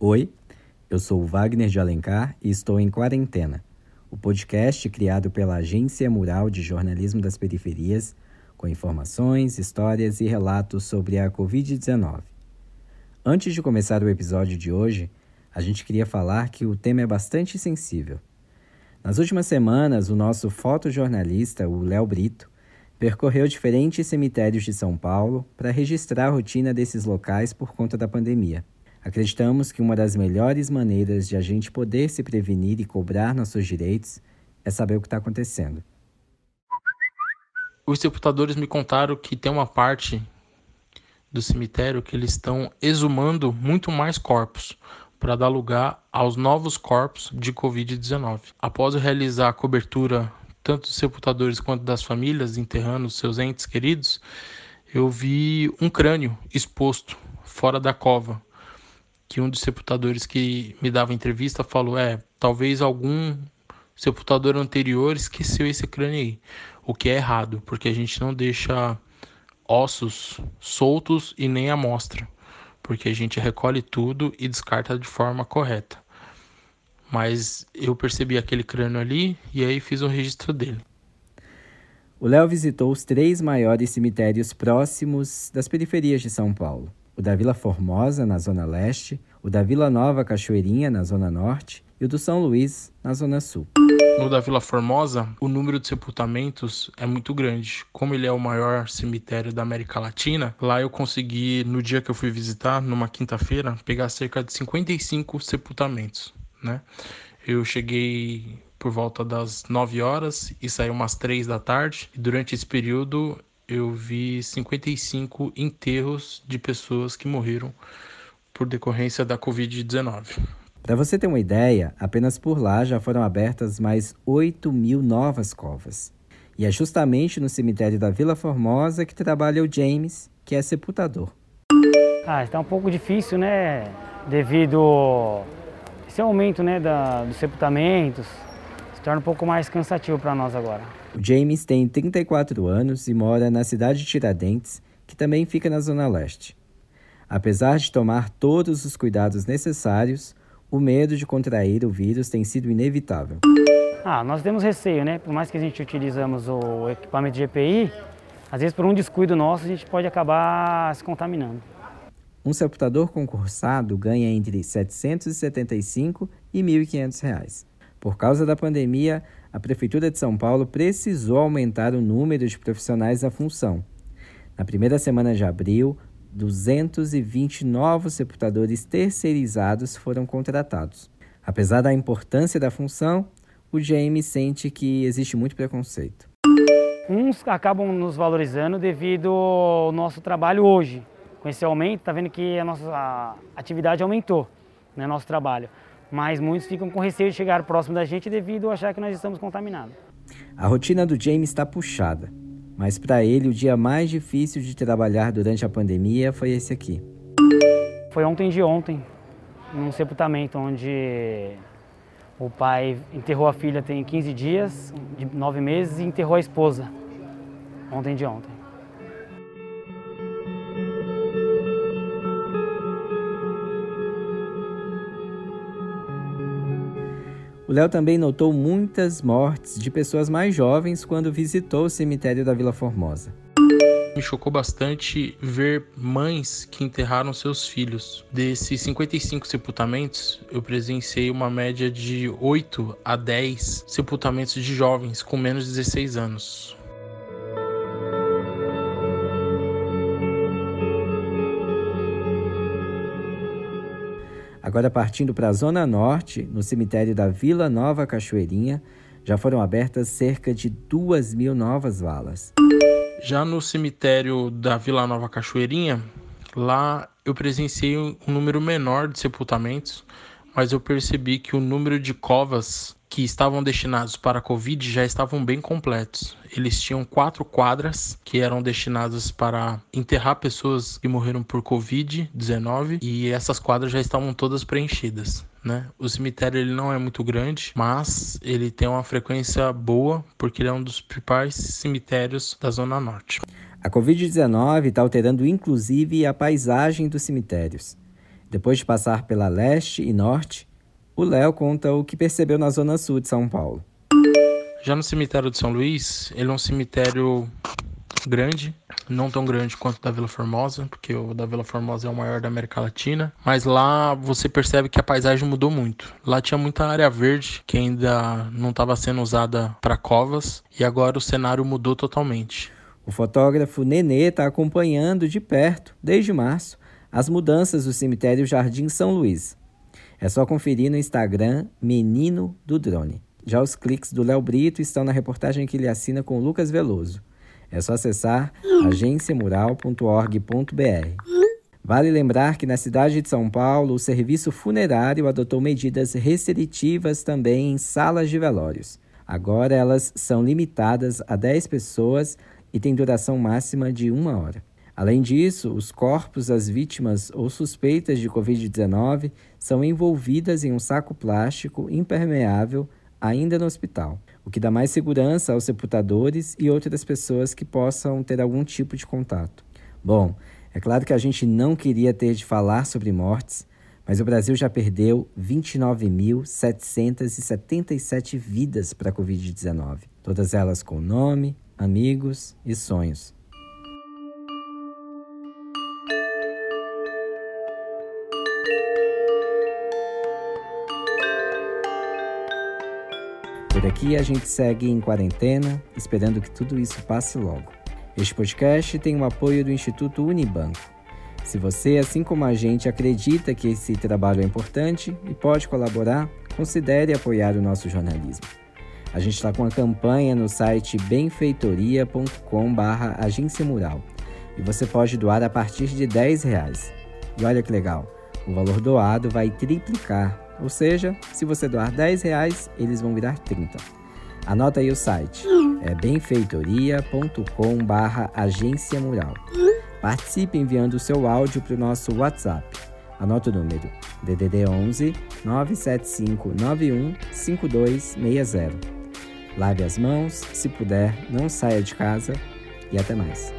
Oi, eu sou Wagner de Alencar e estou em Quarentena, o podcast criado pela Agência Mural de Jornalismo das Periferias, com informações, histórias e relatos sobre a Covid-19. Antes de começar o episódio de hoje, a gente queria falar que o tema é bastante sensível. Nas últimas semanas, o nosso fotojornalista, o Léo Brito, percorreu diferentes cemitérios de São Paulo para registrar a rotina desses locais por conta da pandemia. Acreditamos que uma das melhores maneiras de a gente poder se prevenir e cobrar nossos direitos é saber o que está acontecendo. Os sepultadores me contaram que tem uma parte do cemitério que eles estão exumando muito mais corpos para dar lugar aos novos corpos de Covid-19. Após realizar a cobertura tanto dos sepultadores quanto das famílias enterrando seus entes queridos, eu vi um crânio exposto fora da cova que um dos sepultadores que me dava entrevista falou: é, talvez algum sepultador anterior esqueceu esse crânio aí, o que é errado, porque a gente não deixa ossos soltos e nem amostra, porque a gente recolhe tudo e descarta de forma correta. Mas eu percebi aquele crânio ali e aí fiz o registro dele. O Léo visitou os três maiores cemitérios próximos das periferias de São Paulo o da Vila Formosa, na Zona Leste, o da Vila Nova Cachoeirinha, na Zona Norte, e o do São Luís, na Zona Sul. No da Vila Formosa, o número de sepultamentos é muito grande. Como ele é o maior cemitério da América Latina, lá eu consegui, no dia que eu fui visitar, numa quinta-feira, pegar cerca de 55 sepultamentos, né? Eu cheguei por volta das 9 horas e saí umas 3 da tarde. E durante esse período eu vi 55 enterros de pessoas que morreram por decorrência da Covid-19. Para você ter uma ideia, apenas por lá já foram abertas mais 8 mil novas covas. E é justamente no cemitério da Vila Formosa que trabalha o James, que é sepultador. Ah, está um pouco difícil, né? Devido a esse aumento né, da, dos sepultamentos, se torna um pouco mais cansativo para nós agora. O James tem 34 anos e mora na cidade de Tiradentes, que também fica na Zona Leste. Apesar de tomar todos os cuidados necessários, o medo de contrair o vírus tem sido inevitável. Ah, nós temos receio, né? Por mais que a gente utilizamos o equipamento de EPI, às vezes por um descuido nosso a gente pode acabar se contaminando. Um sepultador concursado ganha entre R$ 775 e R$ 1.500. Por causa da pandemia, a Prefeitura de São Paulo precisou aumentar o número de profissionais da função. Na primeira semana de abril, 220 novos sepultadores terceirizados foram contratados. Apesar da importância da função, o GM sente que existe muito preconceito. Uns acabam nos valorizando devido ao nosso trabalho hoje. Com esse aumento, está vendo que a nossa atividade aumentou, né, nosso trabalho mas muitos ficam com receio de chegar próximo da gente devido a achar que nós estamos contaminados. A rotina do James está puxada, mas para ele o dia mais difícil de trabalhar durante a pandemia foi esse aqui. Foi ontem de ontem, num sepultamento onde o pai enterrou a filha tem 15 dias, de 9 meses, e enterrou a esposa ontem de ontem. O Léo também notou muitas mortes de pessoas mais jovens quando visitou o cemitério da Vila Formosa. Me chocou bastante ver mães que enterraram seus filhos. Desses 55 sepultamentos, eu presenciei uma média de 8 a 10 sepultamentos de jovens com menos de 16 anos. Agora, partindo para a Zona Norte, no cemitério da Vila Nova Cachoeirinha, já foram abertas cerca de duas mil novas valas. Já no cemitério da Vila Nova Cachoeirinha, lá eu presenciei um número menor de sepultamentos, mas eu percebi que o número de covas que estavam destinados para a Covid já estavam bem completos. Eles tinham quatro quadras que eram destinadas para enterrar pessoas que morreram por Covid-19 e essas quadras já estavam todas preenchidas. Né? O cemitério ele não é muito grande, mas ele tem uma frequência boa porque ele é um dos principais cemitérios da Zona Norte. A Covid-19 está alterando inclusive a paisagem dos cemitérios. Depois de passar pela leste e norte, o Léo conta o que percebeu na zona sul de São Paulo. Já no cemitério de São Luís, ele é um cemitério grande, não tão grande quanto o da Vila Formosa, porque o da Vila Formosa é o maior da América Latina, mas lá você percebe que a paisagem mudou muito. Lá tinha muita área verde que ainda não estava sendo usada para covas e agora o cenário mudou totalmente. O fotógrafo Nenê está acompanhando de perto, desde março, as mudanças do cemitério Jardim São Luís. É só conferir no Instagram Menino do Drone. Já os cliques do Léo Brito estão na reportagem que ele assina com Lucas Veloso. É só acessar agenciamural.org.br. Vale lembrar que na cidade de São Paulo, o serviço funerário adotou medidas restritivas também em salas de velórios. Agora elas são limitadas a 10 pessoas e têm duração máxima de uma hora. Além disso, os corpos das vítimas ou suspeitas de Covid-19 são envolvidas em um saco plástico impermeável ainda no hospital, o que dá mais segurança aos sepultadores e outras pessoas que possam ter algum tipo de contato. Bom, é claro que a gente não queria ter de falar sobre mortes, mas o Brasil já perdeu 29.777 vidas para a Covid-19, todas elas com nome, amigos e sonhos. Por aqui a gente segue em quarentena, esperando que tudo isso passe logo. Este podcast tem o apoio do Instituto Unibanco. Se você, assim como a gente, acredita que esse trabalho é importante e pode colaborar, considere apoiar o nosso jornalismo. A gente está com a campanha no site benfeitoria.com agência mural e você pode doar a partir de 10 reais. E olha que legal, o valor doado vai triplicar ou seja, se você doar 10 reais, eles vão virar 30. Anota aí o site. É benfeitoria.com barra agência mural. Participe enviando o seu áudio para o nosso WhatsApp. Anota o número DDD 11 975 91 5260. Lave as mãos, se puder, não saia de casa e até mais.